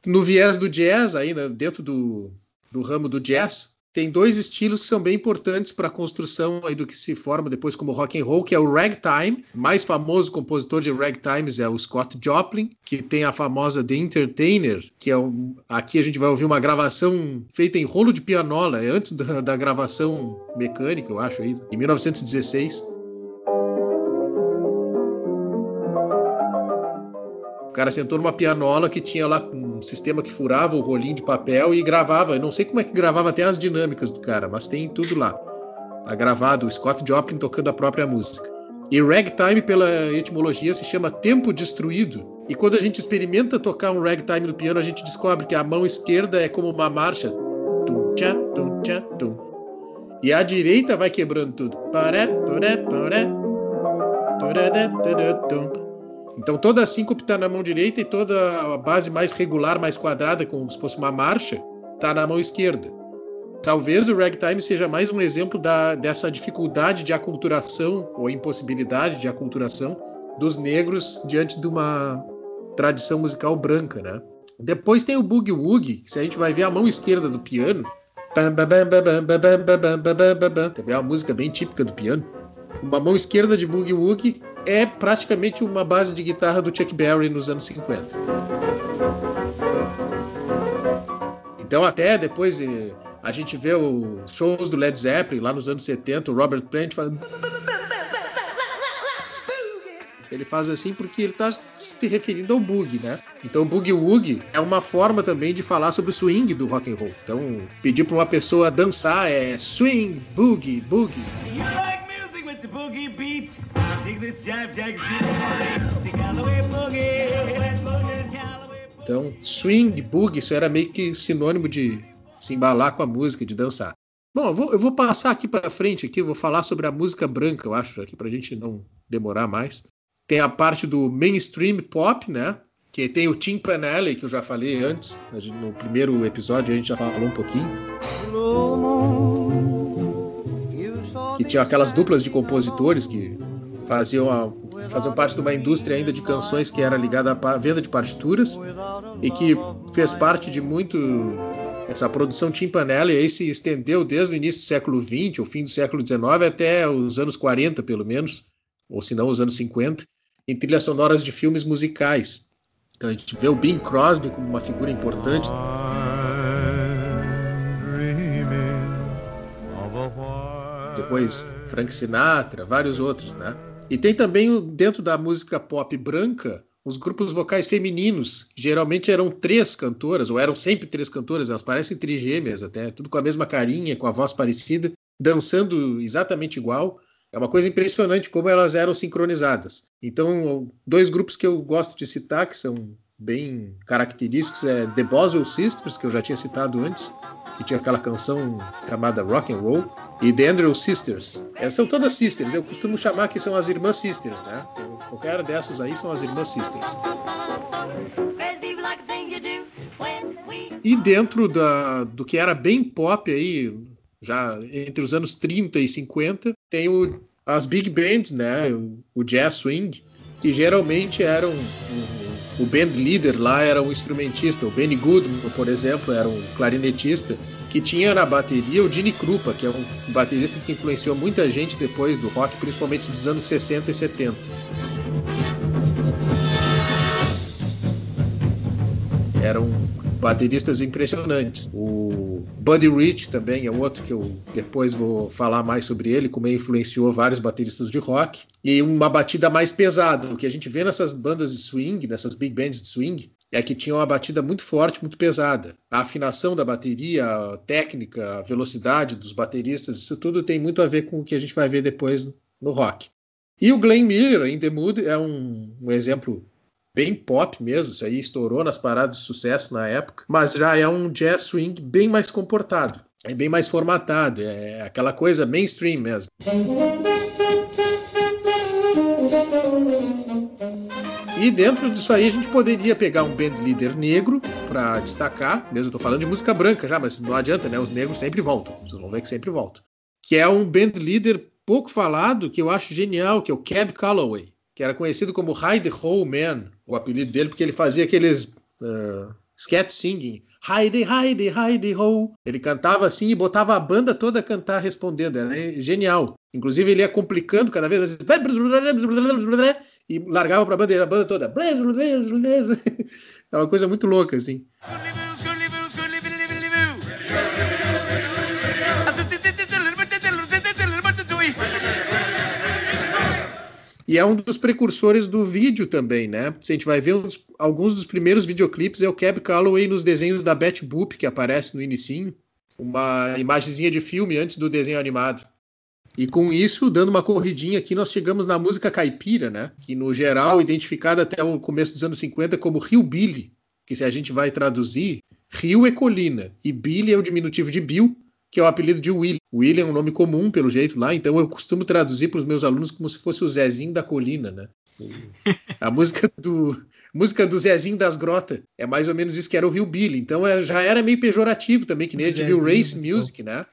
no viés do jazz, ainda dentro do, do ramo do jazz, tem dois estilos que são bem importantes para a construção aí do que se forma depois como rock and roll, que é o ragtime. O mais famoso compositor de ragtimes é o Scott Joplin, que tem a famosa The Entertainer, que é um, aqui a gente vai ouvir uma gravação feita em rolo de pianola, é antes da, da gravação mecânica, eu acho aí, em 1916. Cara sentou numa pianola que tinha lá um sistema que furava o rolinho de papel e gravava. Eu não sei como é que gravava até as dinâmicas do cara, mas tem tudo lá. Tá gravado o Scott Joplin tocando a própria música. E ragtime, pela etimologia, se chama tempo destruído. E quando a gente experimenta tocar um ragtime no piano, a gente descobre que a mão esquerda é como uma marcha. Tum, tchá, tum, tchá, tum. E a direita vai quebrando tudo. Paré, paré, paré. Então toda a síncope está na mão direita e toda a base mais regular, mais quadrada, como se fosse uma marcha, está na mão esquerda. Talvez o ragtime seja mais um exemplo da, dessa dificuldade de aculturação ou impossibilidade de aculturação dos negros diante de uma tradição musical branca, né? Depois tem o boogie woogie, se a gente vai ver a mão esquerda do piano, é uma música bem típica do piano. Uma mão esquerda de boogie woogie é praticamente uma base de guitarra do Chuck Berry nos anos 50. Então, até depois eh, a gente vê os shows do Led Zeppelin lá nos anos 70, o Robert Plant faz. Ele faz assim porque ele está se referindo ao boogie, né? Então, o boogie woogie é uma forma também de falar sobre o swing do rock and roll. Então, pedir para uma pessoa dançar é swing, boogie, boogie. Então, swing, boogie, isso era meio que sinônimo de se embalar com a música, de dançar. Bom, eu vou, eu vou passar aqui para frente aqui, vou falar sobre a música branca, eu acho, aqui para a gente não demorar mais. Tem a parte do mainstream pop, né? Que tem o Tim Panelli, que eu já falei antes, no primeiro episódio a gente já falou um pouquinho. Que tinha aquelas duplas de compositores que faziam, a, parte de uma indústria ainda de canções que era ligada à venda de partituras e que fez parte de muito essa produção timpanella e aí se estendeu desde o início do século XX, o fim do século XIX, até os anos 40, pelo menos, ou se não, os anos 50, em trilhas sonoras de filmes musicais. Então a gente vê o Bing Crosby como uma figura importante. Depois Frank Sinatra, vários outros, né? E tem também dentro da música pop branca os grupos vocais femininos. Geralmente eram três cantoras, ou eram sempre três cantoras, elas parecem trigêmeas até, tudo com a mesma carinha, com a voz parecida, dançando exatamente igual. É uma coisa impressionante como elas eram sincronizadas. Então, dois grupos que eu gosto de citar, que são bem característicos, é The Boswell Sisters, que eu já tinha citado antes, que tinha aquela canção chamada Rock and Roll, e The Andrew Sisters. Elas são todas sisters, eu costumo chamar que são as irmãs sisters, né? Qualquer dessas aí são as irmãs sisters. E dentro da, do que era bem pop aí, já entre os anos 30 e 50, tem o, as big bands, né? O, o jazz swing, que geralmente eram o band leader lá era um instrumentista, o Benny Goodman, por exemplo, era um clarinetista que tinha na bateria o Gene Krupa, que é um baterista que influenciou muita gente depois do rock, principalmente dos anos 60 e 70. Eram bateristas impressionantes. O Buddy Rich também é outro que eu depois vou falar mais sobre ele, como ele influenciou vários bateristas de rock. E uma batida mais pesada. O que a gente vê nessas bandas de swing, nessas big bands de swing, é que tinha uma batida muito forte, muito pesada. A afinação da bateria, a técnica, a velocidade dos bateristas, isso tudo tem muito a ver com o que a gente vai ver depois no rock. E o Glenn Miller, em The Mood, é um, um exemplo bem pop mesmo, isso aí estourou nas paradas de sucesso na época, mas já é um jazz swing bem mais comportado, é bem mais formatado, é aquela coisa mainstream mesmo. E dentro disso aí a gente poderia pegar um band leader negro para destacar, mesmo eu tô falando de música branca já, mas não adianta, né? Os negros sempre voltam, vocês vão ver que sempre voltam. Que é um band leader pouco falado que eu acho genial, que é o Cab Calloway, que era conhecido como Hide the Man, o apelido dele, porque ele fazia aqueles uh, sketch singing, Hide, Hide, Hide Ho. Ele cantava assim e botava a banda toda a cantar respondendo, era genial. Inclusive ele ia complicando cada vez e largava para a banda, a banda toda. É uma coisa muito louca assim. E é um dos precursores do vídeo também, né? A gente vai ver uns, alguns dos primeiros videoclipes, é o Cab Calloway nos desenhos da Betty Boop, que aparece no inicinho. Uma imagenzinha de filme antes do desenho animado. E com isso, dando uma corridinha aqui, nós chegamos na música caipira, né? Que no geral, identificada até o começo dos anos 50 como Rio Billy, que se a gente vai traduzir, Rio é colina e Billy é o diminutivo de Bill, que é o apelido de William. William é um nome comum, pelo jeito, lá, então eu costumo traduzir para os meus alunos como se fosse o Zezinho da Colina, né? A música do, música do Zezinho das Grotas é mais ou menos isso que era o Rio Billy, então já era meio pejorativo também, que nem a gente viu Race Music, né?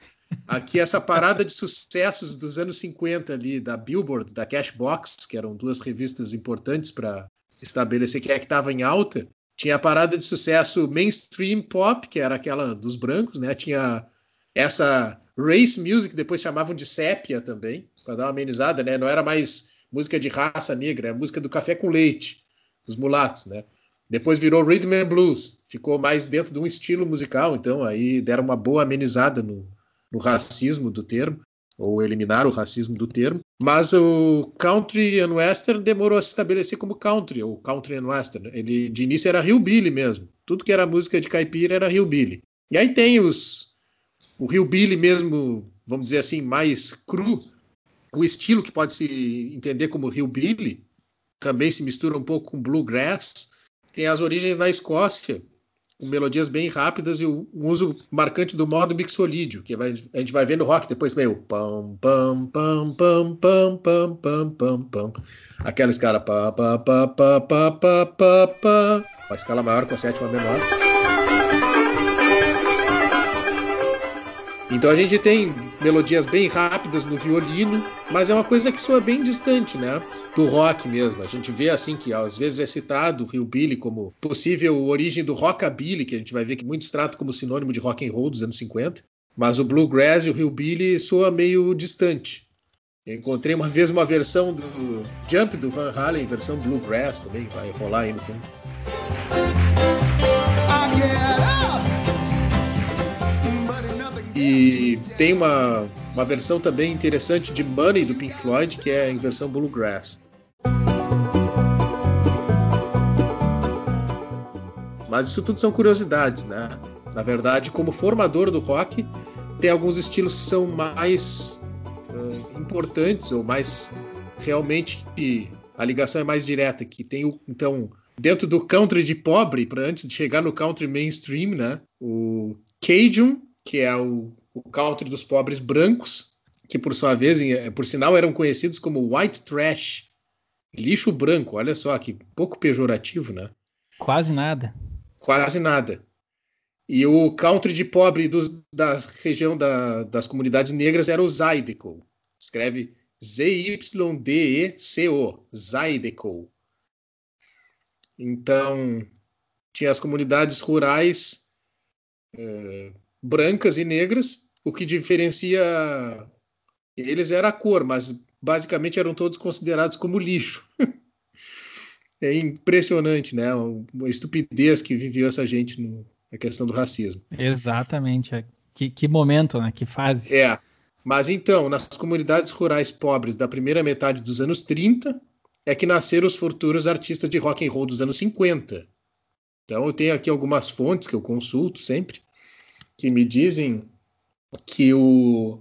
Aqui essa parada de sucessos dos anos 50 ali, da Billboard, da Cashbox, que eram duas revistas importantes para estabelecer quem é que estava em alta, tinha a parada de sucesso mainstream pop, que era aquela dos brancos, né? Tinha essa race music, depois chamavam de sépia também, para dar uma amenizada, né? Não era mais música de raça negra, é música do café com leite, os mulatos, né? Depois virou rhythm and blues, ficou mais dentro de um estilo musical, então aí deram uma boa amenizada no, no racismo do termo, ou eliminaram o racismo do termo. Mas o country and western demorou a se estabelecer como country, ou country and western. Ele de início era hillbilly mesmo. Tudo que era música de caipira era hillbilly. E aí tem os o Rio Billy mesmo, vamos dizer assim, mais cru, o estilo que pode se entender como Rio Billy, também se mistura um pouco com bluegrass, tem as origens na Escócia, com melodias bem rápidas e um uso marcante do modo mixolídio, que vai, a gente vai ver no rock depois meio pam pam pam pam pam pam pam pam pam. Aquela escala pa pa pa pa pa pa pa a escala maior com a sétima menor Então a gente tem melodias bem rápidas no violino, mas é uma coisa que soa bem distante, né? Do rock mesmo. A gente vê assim que às vezes é citado o Rio Billy como possível origem do rockabilly, que a gente vai ver que muitos tratam como sinônimo de rock and roll dos anos 50. Mas o bluegrass e o Rio Billy soa meio distante. Eu encontrei uma vez uma versão do Jump do Van Halen, versão bluegrass também, vai rolar aí no fundo. E tem uma, uma versão também interessante de Money do Pink Floyd, que é em versão bluegrass. Mas isso tudo são curiosidades, né? Na verdade, como formador do rock, tem alguns estilos que são mais uh, importantes ou mais realmente a ligação é mais direta. Que tem o, então dentro do country de pobre, para antes de chegar no country mainstream, né? O Cajun que é o, o country dos pobres brancos, que por sua vez, por sinal, eram conhecidos como white trash, lixo branco. Olha só que pouco pejorativo, né? Quase nada. Quase nada. E o country de pobre dos, da região da, das comunidades negras era o Zydeco. Escreve Z-Y-D-E-C-O. Zydeco. Então, tinha as comunidades rurais eh, brancas e negras. O que diferencia eles era a cor, mas basicamente eram todos considerados como lixo. é impressionante, né? A estupidez que viveu essa gente no, na questão do racismo. Exatamente. É. Que, que momento, né? Que fase. É. Mas então, nas comunidades rurais pobres da primeira metade dos anos 30, é que nasceram os futuros artistas de rock and roll dos anos 50. Então eu tenho aqui algumas fontes que eu consulto sempre que me dizem que o.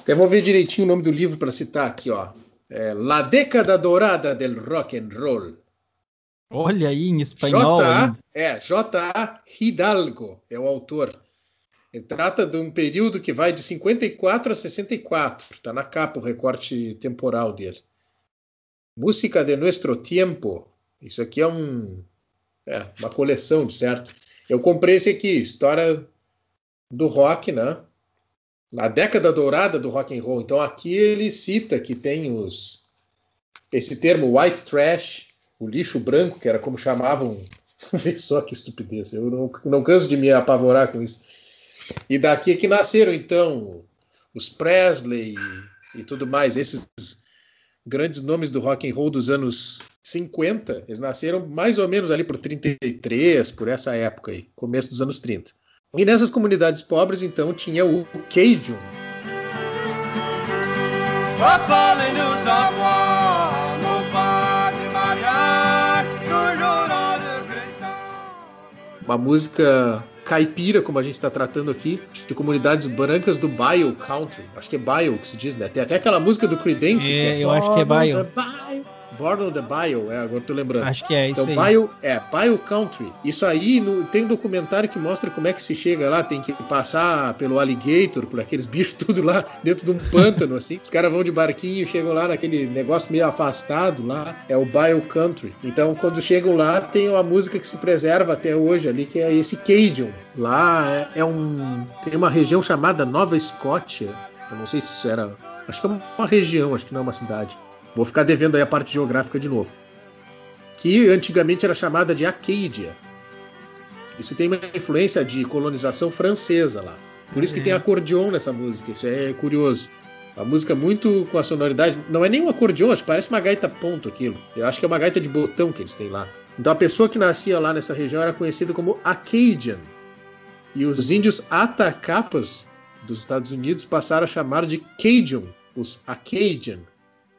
Até vou ver direitinho o nome do livro para citar aqui, ó. É La década dorada del rock and roll. Olha aí em espanhol. J. É, J. Hidalgo é o autor. Ele trata de um período que vai de 54 a 64. Está na capa o recorte temporal dele. Música de Nuestro Tiempo. Isso aqui é um é, uma coleção, certo? Eu comprei esse aqui, História do rock, né? na década dourada do rock and roll. Então aqui ele cita que tem os esse termo white trash, o lixo branco, que era como chamavam. Vê só que estupidez. Eu não, não canso de me apavorar com isso. E daqui é que nasceram, então, os Presley e, tudo mais, esses grandes nomes do rock and roll dos anos 50, eles nasceram mais ou menos ali por 33, por essa época aí, começo dos anos 30. E nessas comunidades pobres, então, tinha o Cajun. Uma música caipira, como a gente está tratando aqui, de comunidades brancas do Bio Country. Acho que é Bio que se diz, né? Tem até aquela música do Creedence. É, que é eu acho que é Bio. Born on the Bio, é, agora tô lembrando. Acho que é isso então, aí. Bio, é, Bio Country. Isso aí, no, tem um documentário que mostra como é que se chega lá, tem que passar pelo alligator, por aqueles bichos tudo lá dentro de um pântano, assim. Os caras vão de barquinho, chegam lá naquele negócio meio afastado lá, é o Bio Country. Então, quando chegam lá, tem uma música que se preserva até hoje ali, que é esse Cajun. Lá é, é um... tem uma região chamada Nova Escócia, eu não sei se isso era... Acho que é uma região, acho que não é uma cidade. Vou ficar devendo aí a parte geográfica de novo. Que antigamente era chamada de Acadia. Isso tem uma influência de colonização francesa lá. Por isso que tem acordeon nessa música. Isso é curioso. A música muito com a sonoridade. Não é nem um acordeon, acho que parece uma gaita ponto aquilo. Eu acho que é uma gaita de botão que eles têm lá. Então a pessoa que nascia lá nessa região era conhecida como Acadian. E os índios Atacapas dos Estados Unidos passaram a chamar de Cajun, os Acadian.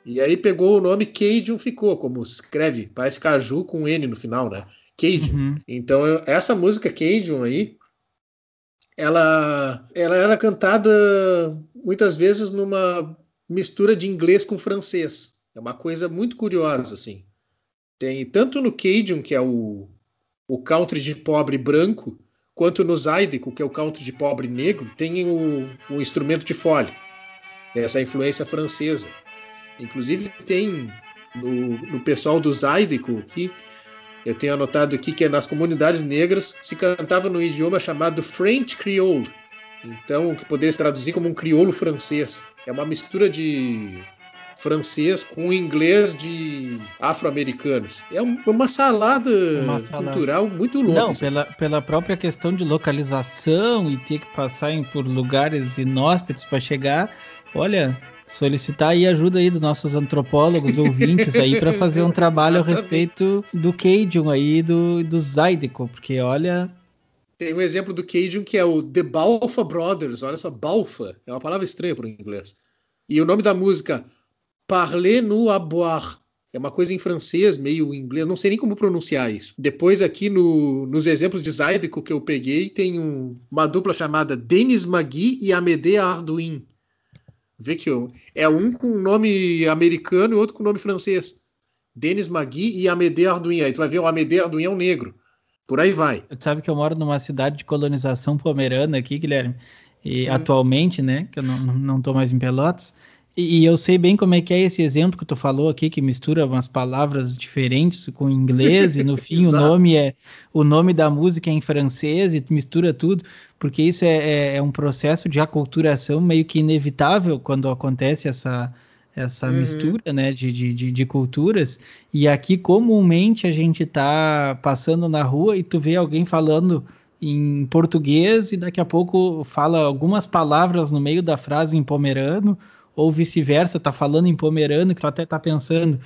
E aí pegou o nome Cajun, ficou, como escreve, parece caju com N no final, né? Cajun. Uhum. Então, eu- essa música Cajun aí, ela, ela era cantada muitas vezes numa mistura de inglês com francês. É uma coisa muito curiosa, assim. Tem tanto no Cajun, que é o, o country de pobre branco, quanto no Zydeco, que é o country de pobre negro, tem o, o instrumento de fole. Essa influência francesa. Inclusive tem no, no pessoal do Zydeco aqui, eu tenho anotado aqui que é nas comunidades negras se cantava no idioma chamado French Creole. Então, que poderia se traduzir como um crioulo francês. É uma mistura de francês com inglês de afro-americanos. É um- uma salada Uma salada. cultural muito louca. Não, pela, pela própria questão de localização e ter que passar em, por lugares inóspitos para chegar, olha, solicitar aí ajuda aí dos nossos antropólogos ouvintes aí para fazer um trabalho a respeito do Cajun aí, do, do Zydeco, porque olha, Tem um exemplo do Cajun que é o The Balfa Brothers. Olha só, Balfa. É uma palavra estranha para o inglês. E o nome da música, Parler nous à boire. É uma coisa em francês, meio em inglês. Não sei nem como pronunciar isso. Depois, aqui no- nos exemplos de Zydeco que eu peguei, tem um- uma dupla chamada Denis Magui e Amédée Arduin. Vê que eu- é um com nome americano e outro com nome francês. Denis Magui e Amédée Arduin. Aí tu vai ver o Amédée Arduin é um negro. Por aí vai. tu sabe que eu moro numa cidade de colonização pomerana aqui, Guilherme, e Hum. atualmente, né, que eu não, não, tô mais em Pelotas, e, e eu sei bem como é que é esse exemplo que tu falou aqui, que mistura umas palavras diferentes com inglês, e no fim o nome é o nome da música é em francês, e tu mistura tudo, porque isso é, é, é um processo de aculturação meio que inevitável quando acontece essa, essa Uhum. mistura, né, de, de, de, culturas, e aqui comumente a gente tá passando na rua e tu vê alguém falando em português e daqui a pouco fala algumas palavras no meio da frase em pomerano, ou vice-versa, tá falando em pomerano, que tu até tá pensando,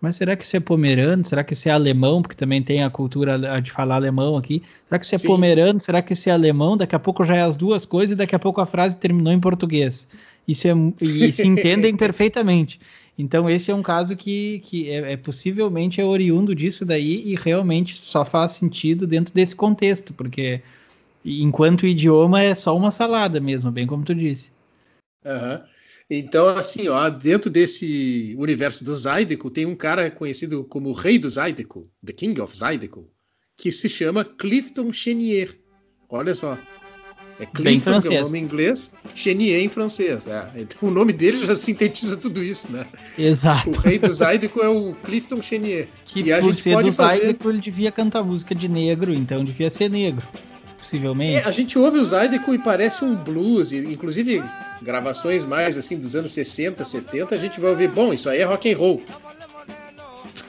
mas será que isso é pomerano? Será que isso é alemão? Porque também tem a cultura de falar alemão aqui. Será que isso é Sim. pomerano? Será que isso é alemão? Daqui a pouco já é as duas coisas e daqui a pouco a frase terminou em português. Isso é e se entendem perfeitamente. Então esse é um caso que, que é, é possivelmente é oriundo disso daí e realmente só faz sentido dentro desse contexto, porque enquanto idioma é só uma salada mesmo, bem como tu disse. Aham. Então, assim, ó, dentro desse universo do Zydeco, tem um cara conhecido como o rei do Zydeco, The King of Zydeco, que se chama Clifton Chenier. Olha só. É Clifton, que é o nome em inglês, Chenier em francês. É. Então, o nome dele já sintetiza tudo isso, né? Exato. O rei do Zydeco é o Clifton Chenier. Que E a gente pode do fazer- Zydeco, ele devia cantar música de negro, então devia ser negro. Possivelmente. É, a gente ouve o Zydeco e parece um blues, e, inclusive gravações mais assim dos anos 60, 70, a gente vai ouvir, bom, isso aí é rock and roll.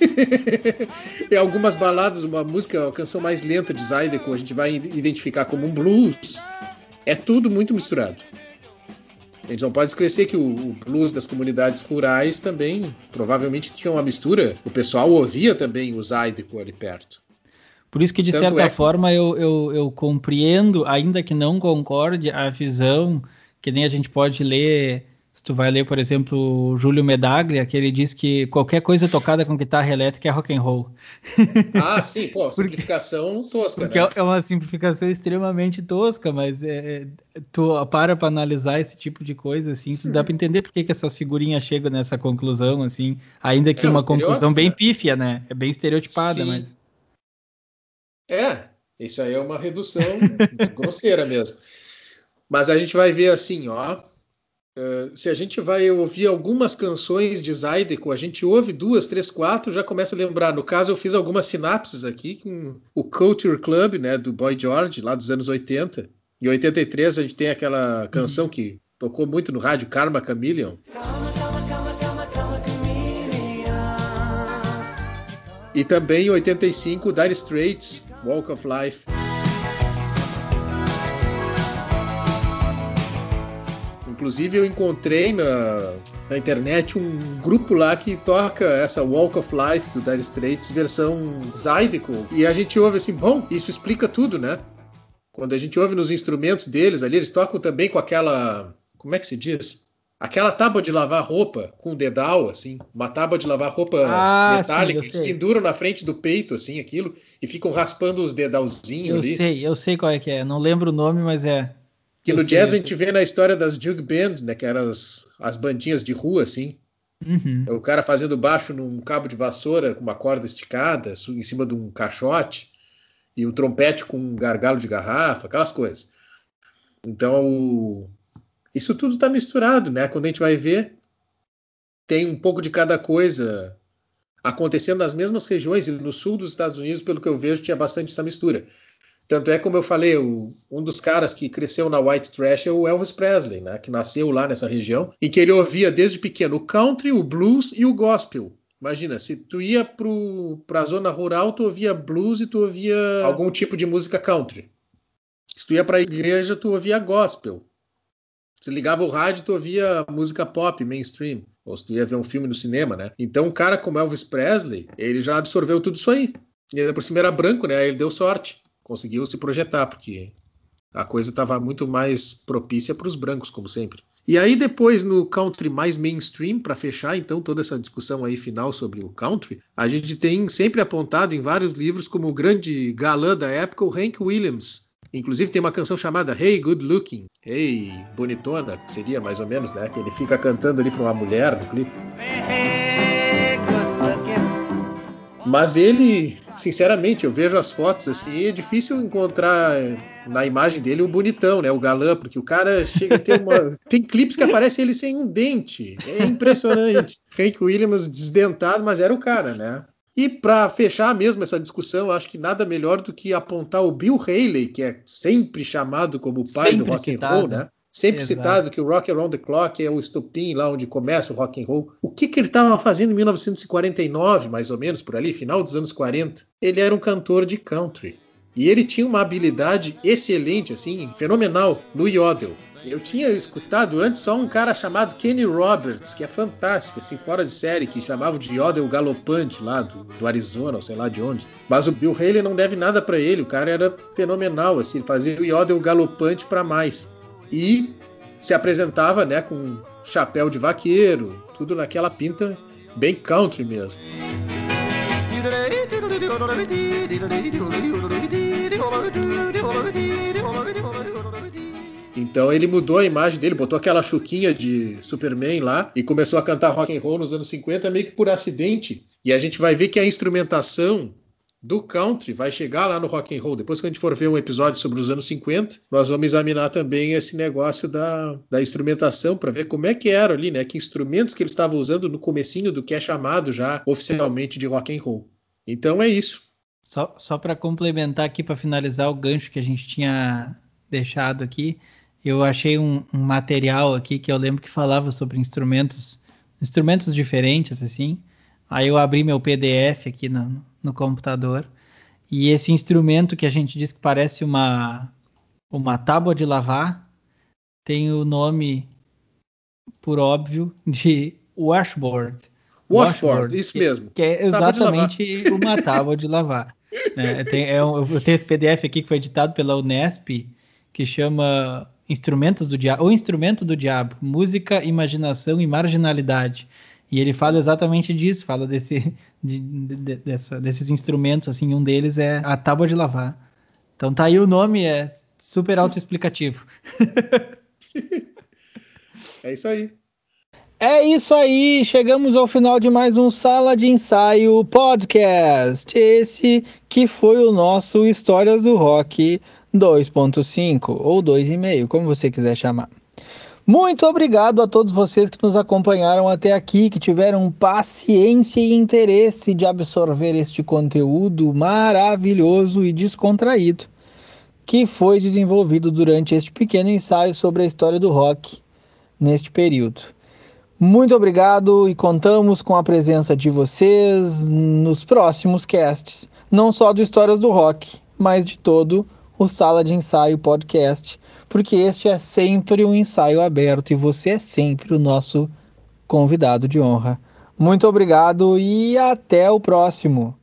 em algumas baladas, uma música, a canção mais lenta de Zydeco, a gente vai identificar como um blues. É tudo muito misturado. A gente não pode esquecer que o, o, blues das comunidades rurais também provavelmente tinha uma mistura. O pessoal ouvia também o Zydeco ali perto. Por isso que, de Tanto certa é... forma, eu, eu, eu compreendo, ainda que não concorde, a visão que nem a gente pode ler se tu vai ler, por exemplo, o Júlio Medaglia, que ele diz que qualquer coisa tocada com guitarra elétrica é rock and roll. Ah, sim, pô, simplificação porque, tosca, porque né? é uma simplificação extremamente tosca, mas é, é tu para para analisar esse tipo de coisa, assim, tu dá para entender por que, que essas figurinhas chegam nessa conclusão, assim, ainda que é, uma conclusão bem né? pífia, né? É bem estereotipada, sim. mas... É, isso aí é uma redução grosseira mesmo. Mas a gente vai ver assim, ó, Uh, se a gente vai ouvir algumas canções de Zydeco, a gente ouve duas, três, quatro, já começa a lembrar. No caso, eu fiz algumas sinapses aqui com o Culture Club, né, do Boy George, lá dos anos 80. Em 83 a gente tem aquela canção que tocou muito no rádio, Karma Chameleon. E também em 85, Dire Straits, Walk of Life. Inclusive, eu encontrei na, na internet um grupo lá que toca essa Walk of Life do Dire Straits, versão Zydeco. E a gente ouve assim, bom, isso explica tudo, né? Quando a gente ouve nos instrumentos deles ali, eles tocam também com aquela. Como é que se diz? Aquela tábua de lavar roupa com dedal, assim, uma tábua de lavar roupa ah, metálica, sim, eles penduram na frente do peito, assim, aquilo, e ficam raspando os dedalzinhos ali. Eu sei, eu sei qual é que é, não lembro o nome, mas é. Que no jazz a gente vê na história das jug bands, né? Que eram as, as bandinhas de rua, assim. Uhum. O cara fazendo baixo num cabo de vassoura com uma corda esticada, em cima de um caixote, e o trompete com um gargalo de garrafa, aquelas coisas. Então, isso tudo está misturado, né? Quando a gente vai ver, tem um pouco de cada coisa acontecendo nas mesmas regiões, e no sul dos Estados Unidos, pelo que eu vejo, tinha bastante essa mistura. Tanto é, como eu falei, o, um dos caras que cresceu na White Trash é o Elvis Presley, né? Que nasceu lá nessa região, e que ele ouvia desde pequeno o country, o blues e o gospel. Imagina, se tu ia para a zona rural, tu ouvia blues e tu ouvia algum tipo de música country. Se tu ia para a igreja, tu ouvia gospel. Se ligava o rádio, tu ouvia música pop, mainstream. Ou se tu ia ver um filme no cinema, né? Então, um cara como Elvis Presley, ele já absorveu tudo isso aí. E ainda por cima era branco, né? Ele deu sorte conseguiu se projetar, porque a coisa estava muito mais propícia para os brancos, como sempre. E aí depois no country mais mainstream, para fechar então toda essa discussão aí final sobre o country, a gente tem sempre apontado em vários livros como o grande galã da época, o Hank Williams. Inclusive tem uma canção chamada Hey Good Looking, Hey Bonitona, seria mais ou menos, né? Que ele fica cantando ali para uma mulher no clipe. Mas ele, sinceramente, eu vejo as fotos assim, é difícil encontrar na imagem dele o bonitão, né? O galã, porque o cara chega a ter uma. Tem clipes que aparece ele sem um dente. É impressionante. Hank Williams desdentado, mas era o cara, né? E para fechar mesmo essa discussão, acho que nada melhor do que apontar o Bill Haley, que é sempre chamado como o pai sempre do rock citado. and roll, né? Sempre Exato. citado que o Rock Around the Clock é o estopim lá onde começa o rock and roll. O que, que ele estava fazendo em 1949, mais ou menos, por ali, final dos anos 40? Ele era um cantor de country. E ele tinha uma habilidade excelente, assim, fenomenal, no yodel. Eu tinha escutado antes só um cara chamado Kenny Roberts, que é fantástico, assim, fora de série, que chamava de yodel galopante lá do, do Arizona, ou sei lá de onde. Mas o Bill Haley não deve nada para ele, o cara era fenomenal, assim, ele fazia o yodel galopante para mais e se apresentava né, com chapéu de vaqueiro, tudo naquela pinta bem country mesmo. Então ele mudou a imagem dele, botou aquela chuquinha de Superman lá e começou a cantar rock and roll nos anos 50 meio que por acidente. E a gente vai ver que a instrumentação do country vai chegar lá no rock and roll. Depois que a gente for ver um episódio sobre os anos 50, nós vamos examinar também esse negócio da, da instrumentação para ver como é que era ali, né? Que instrumentos que eles estavam usando no comecinho do que é chamado já oficialmente de rock and roll. Então é isso. Só, só para complementar aqui, para finalizar o gancho que a gente tinha deixado aqui, eu achei um, um, material aqui que eu lembro que falava sobre instrumentos, instrumentos diferentes, assim. Aí eu abri meu PDF aqui no, no computador. E esse instrumento que a gente diz que parece uma, uma tábua de lavar tem o nome, por óbvio, de washboard. Washboard, isso que, mesmo. Que é exatamente tábua uma tábua de lavar. é, tem, é um, eu tenho esse PDF aqui que foi editado pela Unesp, que chama Instrumentos do Diabo, ou Instrumento do Diabo, Música, Imaginação e Marginalidade. E ele fala exatamente disso, fala desse, de, de, dessa, desses instrumentos, assim, um deles é a tábua de lavar. Então tá aí o nome, é super autoexplicativo. é isso aí. É isso aí, chegamos ao final de mais um Sala de Ensaio Podcast. Esse que foi o nosso Histórias do Rock 2.5 ou 2,5, como você quiser chamar. Muito obrigado a todos vocês que nos acompanharam até aqui, que tiveram paciência e interesse de absorver este conteúdo maravilhoso e descontraído que foi desenvolvido durante este pequeno ensaio sobre a história do rock neste período. Muito obrigado e contamos com a presença de vocês nos próximos casts, não só do Histórias do Rock, mas de todo o Sala de Ensaio Podcast, porque este é sempre um ensaio aberto e você é sempre o nosso convidado de honra. Muito obrigado e até o próximo.